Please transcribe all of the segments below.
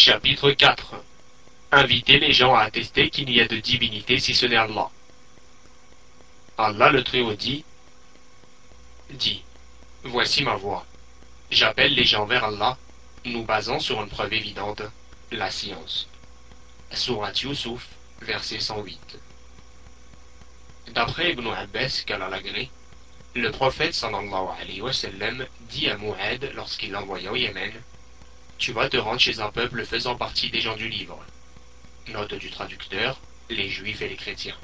Chapitre 4 Inviter les gens à attester qu'il n'y a de divinité si ce n'est Allah. Allah le Très-Haut dit Dit Voici ma voix. J'appelle les gens vers Allah, nous basant sur une preuve évidente, la science. Surat Yusuf, verset 108. D'après Ibn Abbas, qu'Allah l'agré, le prophète sallallahu alayhi wa sallam dit à Mu'ad lorsqu'il l'envoya au Yémen Tu vas te rendre chez un peuple faisant partie des gens du livre. Note du traducteur, les juifs et les chrétiens.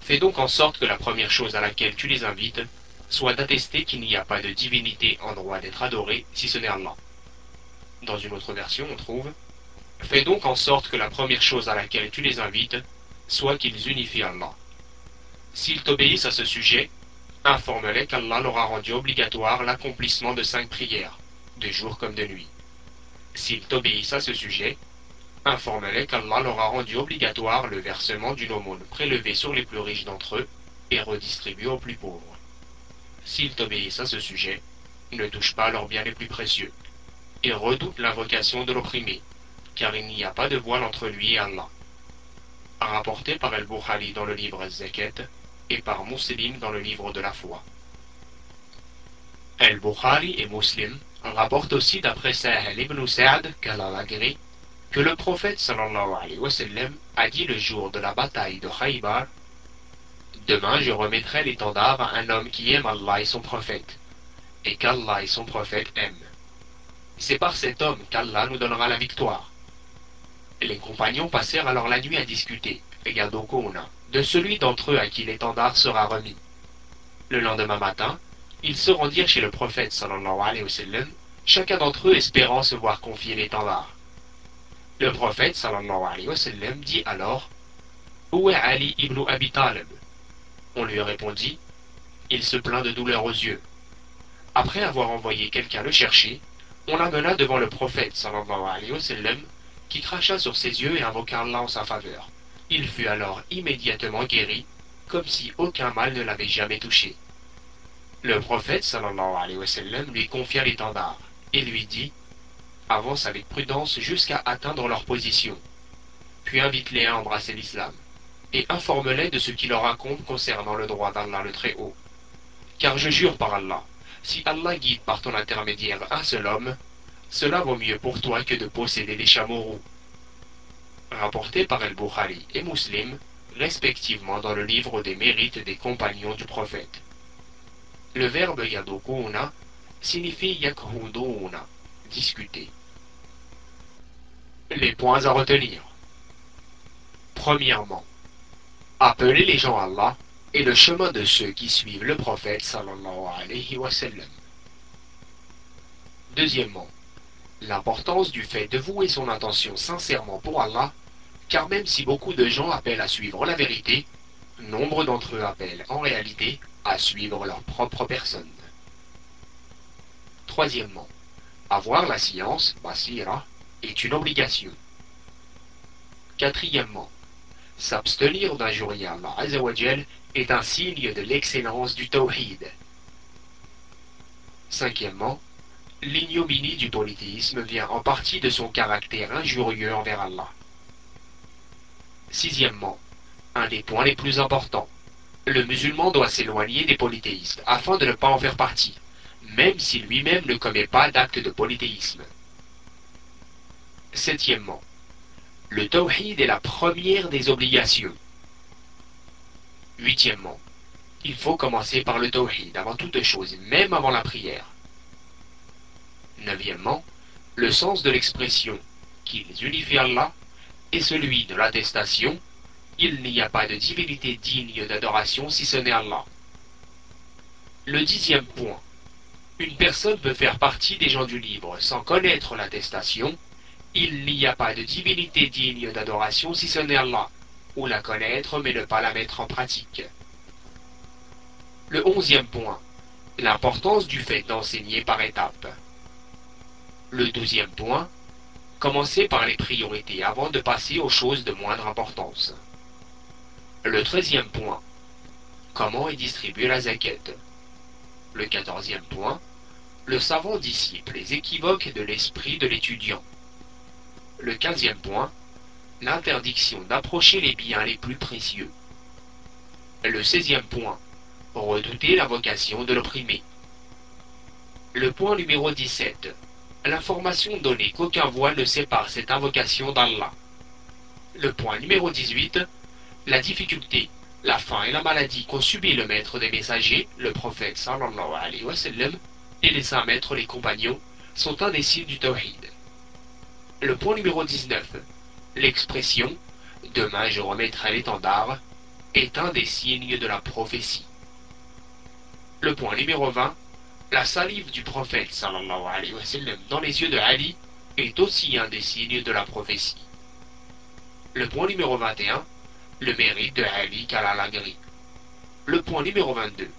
Fais donc en sorte que la première chose à laquelle tu les invites soit d'attester qu'il n'y a pas de divinité en droit d'être adorée si ce n'est Allah. Dans une autre version, on trouve Fais donc en sorte que la première chose à laquelle tu les invites soit qu'ils unifient Allah. S'ils t'obéissent à ce sujet, informe-les qu'Allah leur a rendu obligatoire l'accomplissement de cinq prières, de jour comme de nuit. S'ils t'obéissent à ce sujet, informe-les qu'Allah leur a rendu obligatoire le versement d'une aumône prélevée sur les plus riches d'entre eux et redistribuée aux plus pauvres. S'ils t'obéissent à ce sujet, ne touche pas leurs biens les plus précieux, et redoute l'invocation de l'opprimé, car il n'y a pas de voile entre lui et Allah. Rapporté par El-Bukhari dans le livre Zakat et par Muslim dans le livre de la foi. El-Bukhari et Muslim rapportent aussi d'après Sahel ibn Sa'd qu'Allah que le prophète sallallahu a dit le jour de la bataille de Khaybar Demain je remettrai l'étendard à un homme qui aime Allah et son prophète, et qu'Allah et son prophète aiment. C'est par cet homme qu'Allah nous donnera la victoire. Les compagnons passèrent alors la nuit à discuter, de celui d'entre eux à qui l'étendard sera remis. Le lendemain matin, ils se rendirent chez le prophète sallallahu chacun d'entre eux espérant se voir confier l'étendard. Le prophète sallallahu alayhi wa dit alors Où est Ali ibn Abi Talib? On lui répondit Il se plaint de douleur aux yeux. Après avoir envoyé quelqu'un le chercher, on l'amena devant le prophète sallallahu alayhi wa sallam, qui cracha sur ses yeux et invoqua Allah en sa faveur. Il fut alors immédiatement guéri, comme si aucun mal ne l'avait jamais touché. Le prophète sallallahu alayhi wa lui confia l'étendard et lui dit avance avec prudence jusqu'à atteindre leur position. Puis invite-les à embrasser l'islam, et informe-les de ce qui leur incombe concernant le droit d'Allah le Très-Haut. Car je jure par Allah, si Allah guide par ton intermédiaire un seul homme, cela vaut mieux pour toi que de posséder des chameaux roux. Rapporté par El-Bukhari et Muslim, respectivement dans le livre des mérites des compagnons du prophète. Le verbe yadukuna signifie yakhuduna, discuter. Les points à retenir. Premièrement, appeler les gens à Allah et le chemin de ceux qui suivent le prophète sallallahu alayhi wa sallam. Deuxièmement, l'importance du fait de vouer son intention sincèrement pour Allah, car même si beaucoup de gens appellent à suivre la vérité, nombre d'entre eux appellent en réalité à suivre leur propre personne. Troisièmement, avoir la science, basira, est une obligation. Quatrièmement, s'abstenir d'injurier Allah Azzawajal est un signe de l'excellence du tawhid. Cinquièmement, l'ignominie du polythéisme vient en partie de son caractère injurieux envers Allah. Sixièmement, un des points les plus importants, le musulman doit s'éloigner des polythéistes afin de ne pas en faire partie, même si lui-même ne commet pas d'acte de polythéisme. Septièmement, le tawhid est la première des obligations. Huitièmement, il faut commencer par le tawhid avant toute chose, même avant la prière. Neuvièmement, le sens de l'expression qu'ils unifient Allah est celui de l'attestation il n'y a pas de divinité digne d'adoration si ce n'est Allah. Le dixième point. Une personne peut faire partie des gens du livre sans connaître l'attestation il n'y a pas de divinité digne d'adoration si ce n'est Allah, ou la connaître mais ne pas la mettre en pratique. Le onzième point, l'importance du fait d'enseigner par étapes. Le douzième point, commencer par les priorités avant de passer aux choses de moindre importance. Le treizième point, comment est distribuée la zaquette. Le quatorzième point, le savant disciple les équivoques de l'esprit de l'étudiant. Le quinzième point, l'interdiction d'approcher les biens les plus précieux. Le seizième point, redouter la vocation de l'opprimé. Le point numéro 17, l'information donnée qu'aucun voile ne sépare cette invocation d'Allah. Le point numéro 18, la difficulté, la faim et la maladie qu'ont subi le maître des messagers, le prophète sallallahu alayhi wa sallam, et les saints maîtres, les compagnons, sont un des signes du tawhid. Le point numéro 19, l'expression Demain je remettrai l'étendard est un des signes de la prophétie. Le point numéro 20, la salive du prophète sallallahu alayhi wa sallam dans les yeux de Ali est aussi un des signes de la prophétie. Le point numéro 21, le mérite de Ali Kalalagri. Le point numéro 22,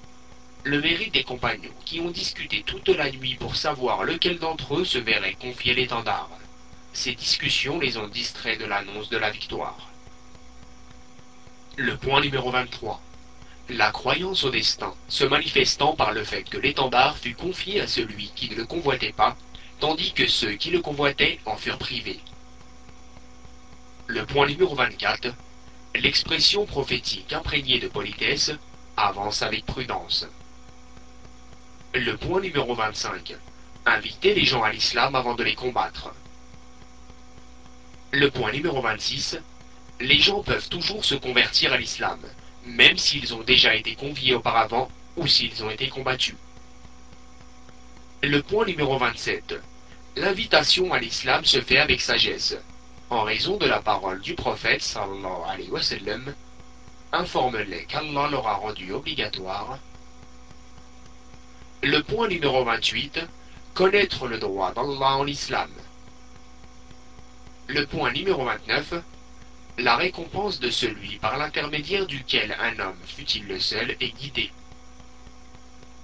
le mérite des compagnons qui ont discuté toute la nuit pour savoir lequel d'entre eux se verrait confier l'étendard. Ces discussions les ont distraits de l'annonce de la victoire. Le point numéro 23. La croyance au destin se manifestant par le fait que l'étendard fut confié à celui qui ne le convoitait pas, tandis que ceux qui le convoitaient en furent privés. Le point numéro 24. L'expression prophétique imprégnée de politesse avance avec prudence. Le point numéro 25. Inviter les gens à l'islam avant de les combattre. Le point numéro 26. Les gens peuvent toujours se convertir à l'islam, même s'ils ont déjà été conviés auparavant ou s'ils ont été combattus. Le point numéro 27. L'invitation à l'islam se fait avec sagesse, en raison de la parole du prophète sallallahu alayhi wa sallam. Informe-les qu'Allah leur a rendu obligatoire. Le point numéro 28. Connaître le droit d'Allah en islam. Le point numéro 29. La récompense de celui par l'intermédiaire duquel un homme, fût-il le seul, est guidé.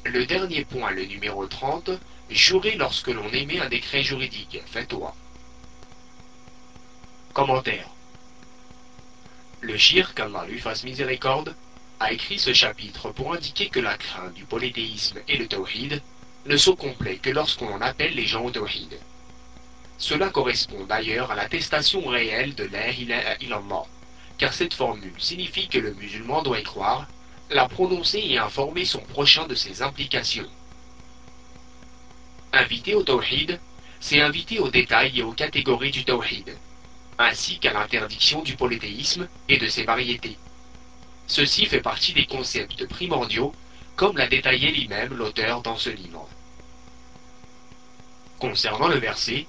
Le dernier point, le numéro 30, jurer lorsque l'on émet un décret juridique, fais-toi. Commentaire. Le shir, qu'Allah lui miséricorde, a écrit ce chapitre pour indiquer que la crainte du polythéisme et le tawhid ne sont complets que lorsqu'on appelle les gens au tawhid. Cela correspond d'ailleurs à l'attestation réelle de la ilaha car cette formule signifie que le musulman doit y croire, la prononcer et informer son prochain de ses implications. Inviter au tawhid, c'est inviter aux détails et aux catégories du tawhid, ainsi qu'à l'interdiction du polythéisme et de ses variétés. Ceci fait partie des concepts primordiaux, comme l'a détaillé lui-même l'auteur dans ce livre. Concernant le verset,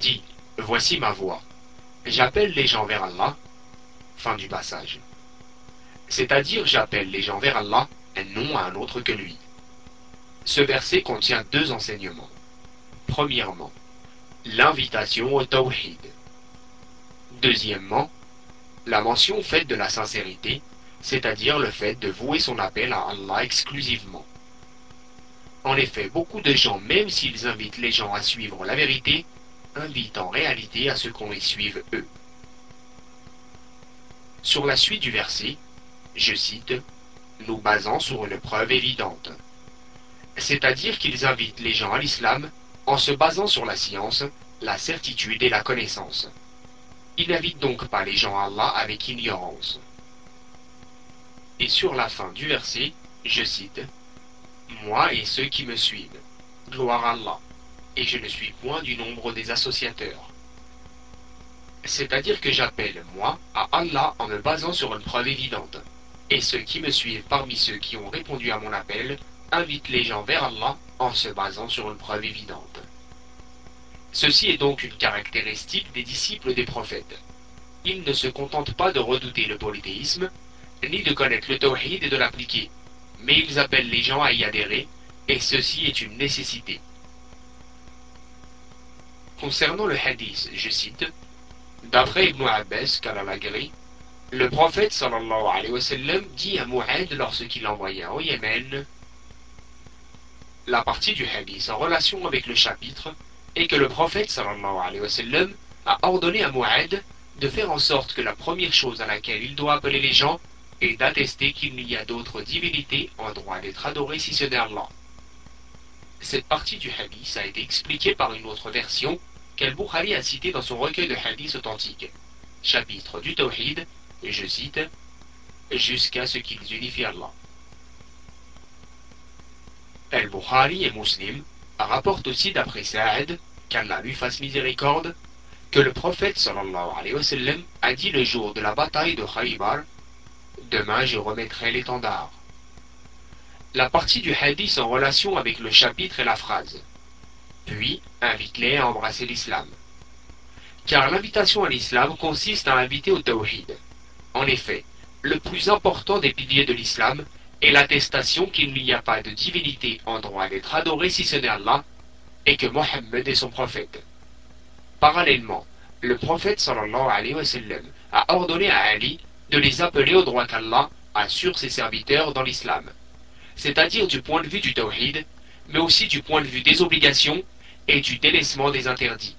dit Voici ma voix. J'appelle les gens vers Allah. Fin du passage. C'est-à-dire j'appelle les gens vers Allah et non à un autre que lui. Ce verset contient deux enseignements. Premièrement, l'invitation au tawhid. Deuxièmement, la mention faite de la sincérité, c'est-à-dire le fait de vouer son appel à Allah exclusivement. En effet, beaucoup de gens, même s'ils invitent les gens à suivre la vérité, invite en réalité à ce qu'on les suive eux. Sur la suite du verset, je cite, nous basant sur une preuve évidente. C'est-à-dire qu'ils invitent les gens à l'islam en se basant sur la science, la certitude et la connaissance. Ils n'invitent donc pas les gens à Allah avec ignorance. Et sur la fin du verset, je cite, Moi et ceux qui me suivent, gloire à Allah et je ne suis point du nombre des associateurs. C'est-à-dire que j'appelle, moi, à Allah en me basant sur une preuve évidente. Et ceux qui me suivent parmi ceux qui ont répondu à mon appel invitent les gens vers Allah en se basant sur une preuve évidente. Ceci est donc une caractéristique des disciples des prophètes. Ils ne se contentent pas de redouter le polythéisme, ni de connaître le tawhid et de l'appliquer, mais ils appellent les gens à y adhérer, et ceci est une nécessité. Concernant le hadith, je cite, D'après Ibn Abbas, Kalalagri, le prophète dit à Mu'ad lorsqu'il l'envoya au Yémen, la partie du hadith en relation avec le chapitre est que le prophète sallallahu alayhi wa sallam a ordonné à Mu'ad de faire en sorte que la première chose à laquelle il doit appeler les gens est d'attester qu'il n'y a d'autres divinités en droit d'être adorées si ce n'est Allah. Cette partie du hadith a été expliquée par une autre version qu'Al-Bukhari a cité dans son recueil de hadiths authentiques. Chapitre du Tawhid, et je cite, jusqu'à ce qu'ils unifient Allah. Al-Bukhari et Muslim rapportent aussi d'après Sa'ad, qu'Allah lui fasse miséricorde, que le prophète sallallahu alayhi wa sallam a dit le jour de la bataille de Khaybar Demain je remettrai l'étendard. La partie du hadith en relation avec le chapitre et la phrase. Puis invite-les à embrasser l'islam. Car l'invitation à l'islam consiste à inviter au tawhid. En effet, le plus important des piliers de l'islam est l'attestation qu'il n'y a pas de divinité en droit d'être adorée si ce n'est Allah et que Mohammed est son prophète. Parallèlement, le prophète a ordonné à Ali de les appeler au droit qu'Allah assure ses serviteurs dans l'islam, c'est-à-dire du point de vue du tawhid, mais aussi du point de vue des obligations et du délaissement des interdits.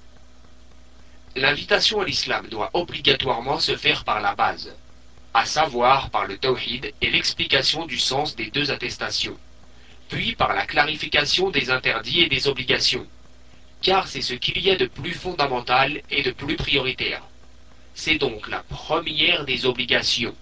L'invitation à l'islam doit obligatoirement se faire par la base, à savoir par le tawhid et l'explication du sens des deux attestations, puis par la clarification des interdits et des obligations, car c'est ce qu'il y a de plus fondamental et de plus prioritaire. C'est donc la première des obligations.